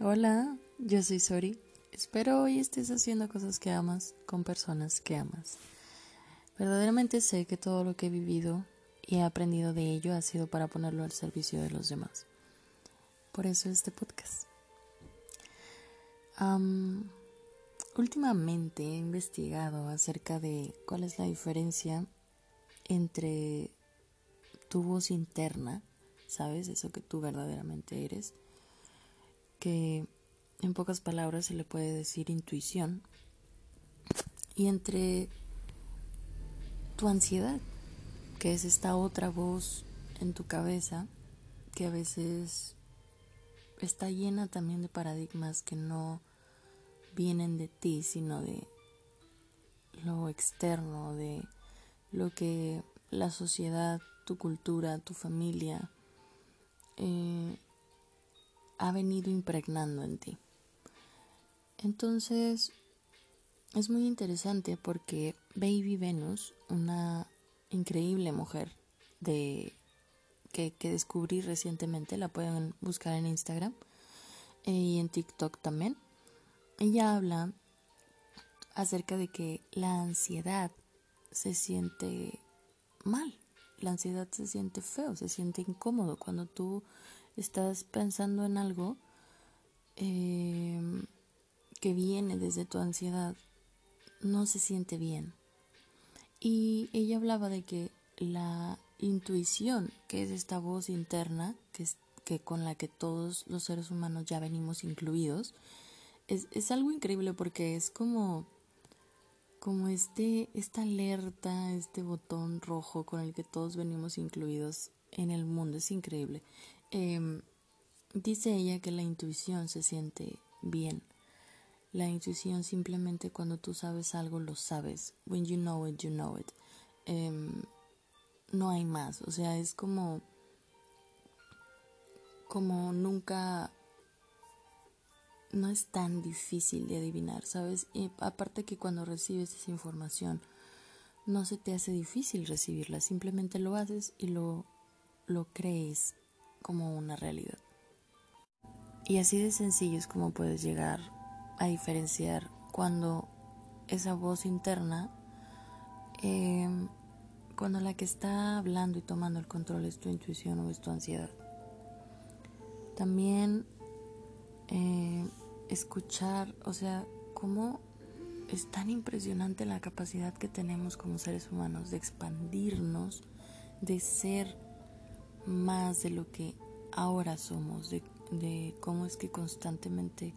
Hola, yo soy Sori. Espero hoy estés haciendo cosas que amas con personas que amas. Verdaderamente sé que todo lo que he vivido y he aprendido de ello ha sido para ponerlo al servicio de los demás. Por eso este podcast. últimamente he investigado acerca de cuál es la diferencia entre tu voz interna, ¿sabes? Eso que tú verdaderamente eres que en pocas palabras se le puede decir intuición, y entre tu ansiedad, que es esta otra voz en tu cabeza que a veces está llena también de paradigmas que no vienen de ti, sino de lo externo, de lo que la sociedad, tu cultura, tu familia eh, ha venido impregnando en ti. Entonces, es muy interesante porque Baby Venus, una increíble mujer de que, descubrí recientemente, la pueden buscar en Instagram eh, y en TikTok también. Ella habla acerca de que la ansiedad se siente mal, la ansiedad se siente feo, se siente incómodo cuando tú estás pensando en algo em, que viene desde tu ansiedad, no se siente bien. Y ella hablaba de que la intuición, que es esta voz interna, que, es, que con la que todos los seres humanos ya venimos incluidos, es, es algo increíble porque es como como este, esta alerta, este botón rojo con el que todos venimos incluidos en el mundo. Es increíble. Em, dice ella que la intuición se siente bien. La intuición simplemente cuando tú sabes algo lo sabes. When you know it, you know it. Em, no hay más. O sea, es como como nunca no es tan difícil de adivinar, ¿sabes? Y aparte que cuando recibes esa información no se te hace difícil recibirla, simplemente lo haces y lo lo crees como una realidad. Y así de sencillo es como puedes llegar a diferenciar cuando esa voz interna, em, cuando la que está hablando y tomando el control es tu intuición o es tu ansiedad. También em, escuchar, o sea, cómo es tan impresionante la capacidad que tenemos como seres humanos de expandirnos, de ser más de lo que ahora somos, de, cómo es que constantemente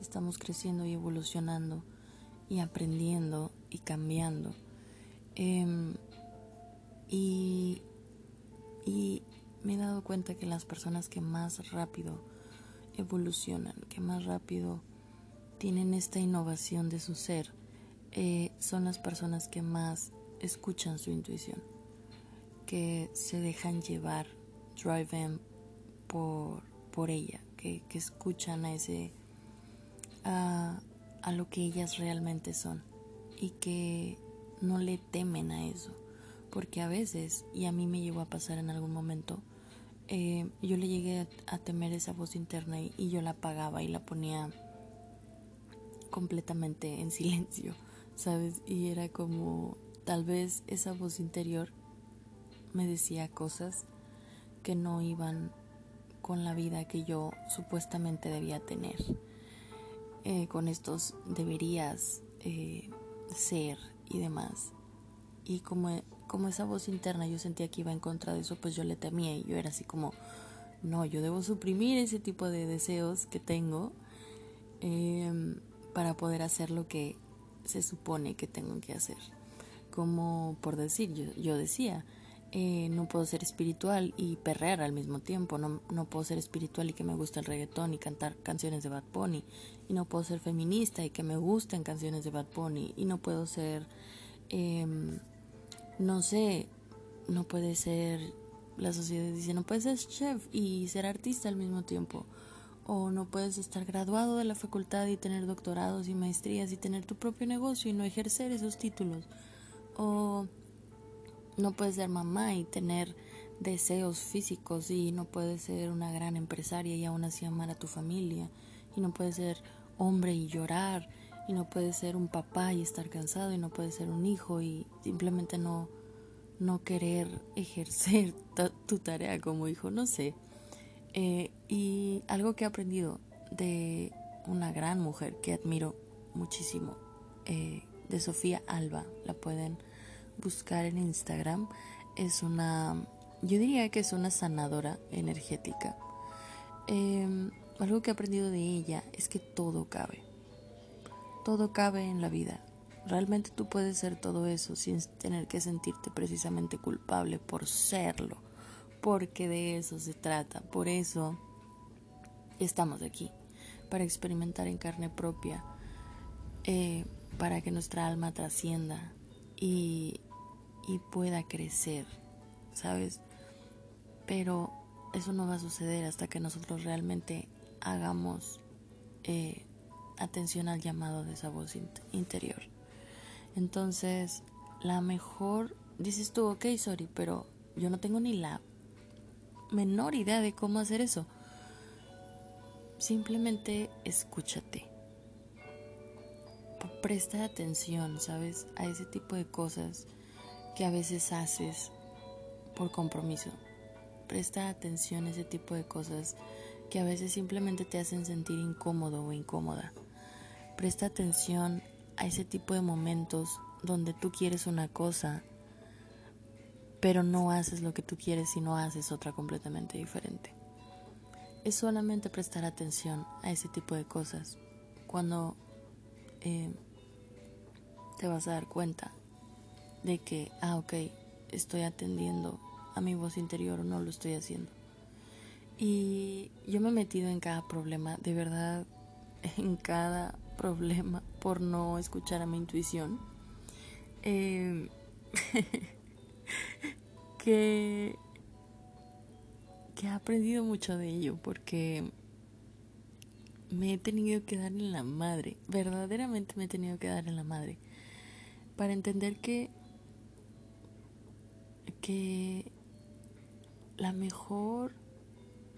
estamos creciendo y evolucionando y aprendiendo y cambiando. Em, y, y me he dado cuenta que las personas que más rápido evolucionan, que más rápido tienen esta innovación de su ser, eh, son las personas que más escuchan su intuición, que se dejan llevar driven por, por ella, que, escuchan a ese a, a lo que ellas realmente son y que no le temen a eso, porque a veces, y a mí me llegó a pasar en algún momento, eh, yo le llegué a, temer esa voz interna y, yo la apagaba y la ponía completamente en silencio, ¿sabes? Y era como tal vez esa voz interior me decía cosas que no iban con la vida que yo supuestamente debía tener, eh, con estos deberías eh, ser y demás. Y como, como esa voz interna yo sentía que iba en contra de eso, pues yo le temía y yo era así como, no, yo debo suprimir ese tipo de deseos que tengo em, para poder hacer lo que se supone que tengo que hacer. Como por decir, yo, yo decía, eh, no puedo ser espiritual y perrear al mismo tiempo, no, no, puedo ser espiritual y que me gusta el reggaetón y cantar canciones de Bad Bunny, y no puedo ser feminista y que me gusten canciones de Bad Bunny, y no puedo ser, em, no sé, no puede ser, la sociedad dice, no puedes ser chef y ser artista al mismo tiempo, o no puedes estar graduado de la facultad y tener doctorados y maestrías y tener tu propio negocio y no ejercer esos títulos, o no puedes ser mamá y tener deseos físicos y no puedes ser una gran empresaria y aún así amar a tu familia. Y no puedes ser hombre y llorar. Y no puedes ser un papá y estar cansado. Y no puedes ser un hijo y simplemente no no querer ejercer tu tarea como hijo, no sé. Eh, y algo que he aprendido de una gran mujer que admiro muchísimo, eh, de Sofía Alba, la pueden buscar en Instagram, es una, yo diría que es una sanadora energética. Em, algo que he aprendido de ella es que todo cabe, todo cabe en la vida. Realmente tú puedes ser todo eso sin tener que sentirte precisamente culpable por serlo, porque de eso se trata. Por eso estamos aquí, para experimentar en carne propia, eh, para que nuestra alma trascienda y, y pueda crecer, ¿sabes? Pero eso no va a suceder hasta que nosotros realmente hagamos eh, atención al llamado de esa voz interior. Entonces, la mejor, dices tú, ok, sorry, pero yo no tengo ni la menor idea de cómo hacer eso. Simplemente escúchate. Presta atención, ¿sabes? A ese tipo de cosas que a veces haces por compromiso. Presta atención a ese tipo de cosas que a veces simplemente te hacen sentir incómodo o incómoda. Presta atención a ese tipo de momentos donde tú quieres una cosa, pero no haces lo que tú quieres, sino haces otra completamente diferente. Es solamente prestar atención a ese tipo de cosas cuando eh, te vas a dar cuenta de que, ah, ok, estoy atendiendo a mi voz interior o no lo estoy haciendo. Y yo me he metido en cada problema, de verdad, en cada problema por no escuchar a mi intuición. Eh, que, que he aprendido mucho de ello porque me he tenido que dar en la madre, verdaderamente me he tenido que dar en la madre, para entender que, que la mejor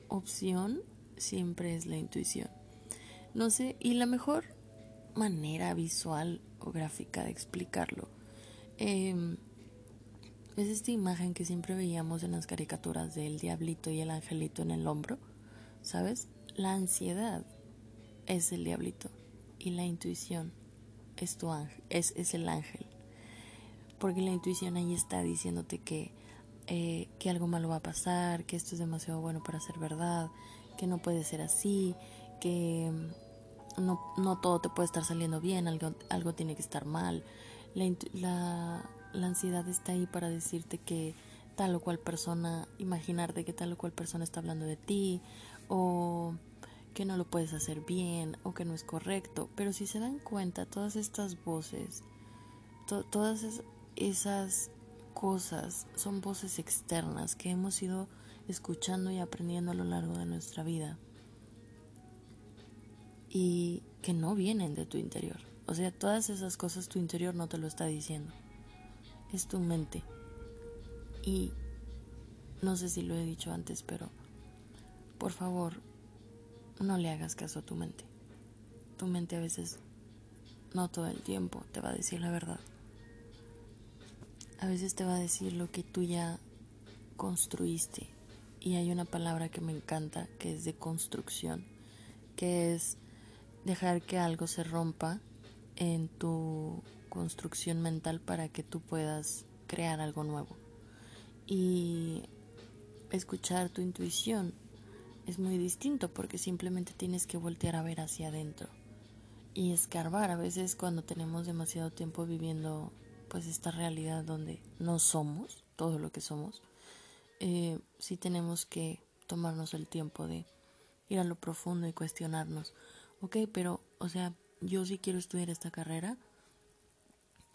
opción siempre es la intuición. No sé, y la mejor manera visual o gráfica de explicarlo. Em, es esta imagen que siempre veíamos en las caricaturas del diablito y el angelito en el hombro, ¿sabes? La ansiedad es el diablito y la intuición es tu ángel, es, es el ángel. Porque la intuición ahí está diciéndote que, eh, que algo malo va a pasar, que esto es demasiado bueno para ser verdad, que no puede ser así, que no, no todo te puede estar saliendo bien, algo, algo tiene que estar mal. La, la, ansiedad está ahí para decirte que tal o cual persona, imaginarte que tal o cual persona está hablando de ti, o que no lo puedes hacer bien, o que no es correcto. Pero si se dan cuenta, todas estas voces, todas esas cosas son voces externas que hemos ido escuchando y aprendiendo a lo largo de nuestra vida y que no vienen de tu interior. O sea, todas esas cosas tu interior no te lo está diciendo. Es tu mente. Y no sé si lo he dicho antes, pero por favor, no le hagas caso a tu mente. Tu mente a veces, no todo el tiempo, te va a decir la verdad. A veces te va a decir lo que tú ya construiste. Y hay una palabra que me encanta, que es de construcción, que es dejar que algo se rompa en tu construcción mental para que tú puedas crear algo nuevo. Y escuchar tu intuición es muy distinto porque simplemente tienes que voltear a ver hacia adentro y escarbar. A veces cuando tenemos demasiado tiempo viviendo pues esta realidad donde no somos todo lo que somos, eh, sí tenemos que tomarnos el tiempo de ir a lo profundo y cuestionarnos ok, pero, o sea, yo sí quiero estudiar esta carrera,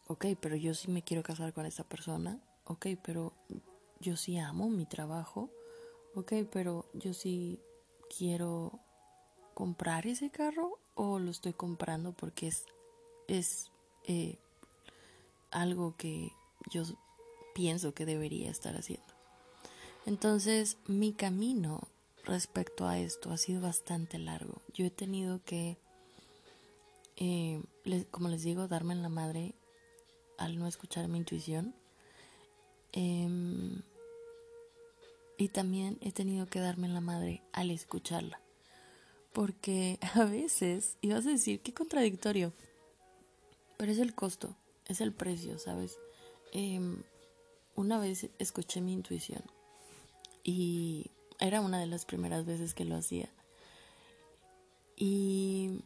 ok, pero yo sí me quiero casar con esta persona, ok, pero yo sí amo mi trabajo, ok, pero yo sí quiero comprar ese carro o lo estoy comprando porque es, es eh, algo que yo pienso que debería estar haciendo. Entonces, mi camino respecto a esto ha sido bastante largo. Yo he tenido que, eh, como les digo, darme en la madre al no escuchar mi intuición. Em, y también he tenido que darme en la madre al escucharla. Porque a veces, y vas a decir, qué contradictorio, pero es el costo, es el precio, ¿sabes? Em, una vez escuché mi intuición y era una de las primeras veces que lo hacía. Y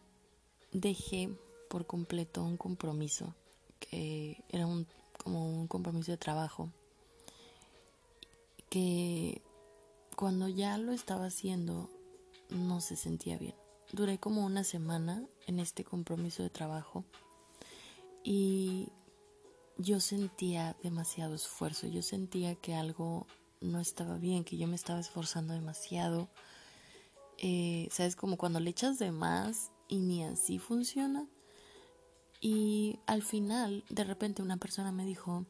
dejé por completo un compromiso, que era un, como un compromiso de trabajo, que cuando ya lo estaba haciendo no se sentía bien. Duré como una semana en este compromiso de trabajo y yo sentía demasiado esfuerzo, yo sentía que algo no estaba bien, que yo me estaba esforzando demasiado. Eh, ¿Sabes? Como cuando le echas de más y ni así funciona. Y al final, de repente una persona me dijo,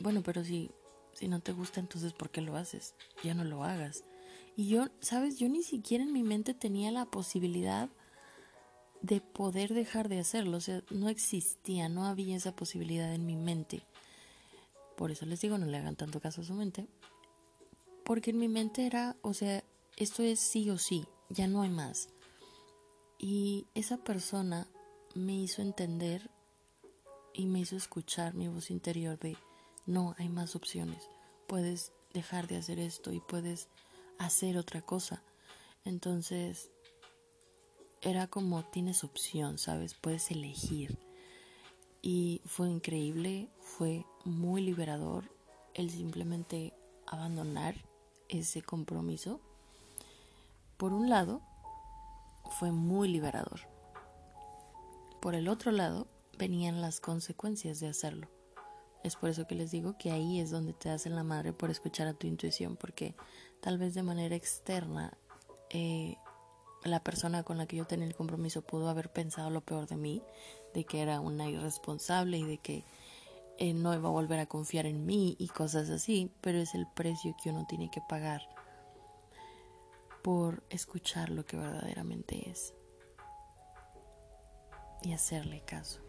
bueno, pero si, si no te gusta, entonces ¿por qué lo haces? Ya no lo hagas. Y yo, ¿sabes? Yo ni siquiera en mi mente tenía la posibilidad de poder dejar de hacerlo. O sea, no existía, no había esa posibilidad en mi mente. Por eso les digo, no le hagan tanto caso a su mente. Porque en mi mente era, o sea, esto es sí o sí, ya no hay más. Y esa persona me hizo entender y me hizo escuchar mi voz interior de, no, hay más opciones. Puedes dejar de hacer esto y puedes hacer otra cosa. Entonces, era como tienes opción, ¿sabes? Puedes elegir y fue increíble, fue muy liberador el simplemente abandonar ese compromiso. Por un lado, fue muy liberador. Por el otro lado, venían las consecuencias de hacerlo. Es por eso que les digo que ahí es donde te hacen la madre por escuchar a tu intuición, porque tal vez de manera externa eh, la persona con la que yo tenía el compromiso pudo haber pensado lo peor de mí, de que era una irresponsable y de que eh, no iba a volver a confiar en mí y cosas así, pero es el precio que uno tiene que pagar por escuchar lo que verdaderamente es y hacerle caso.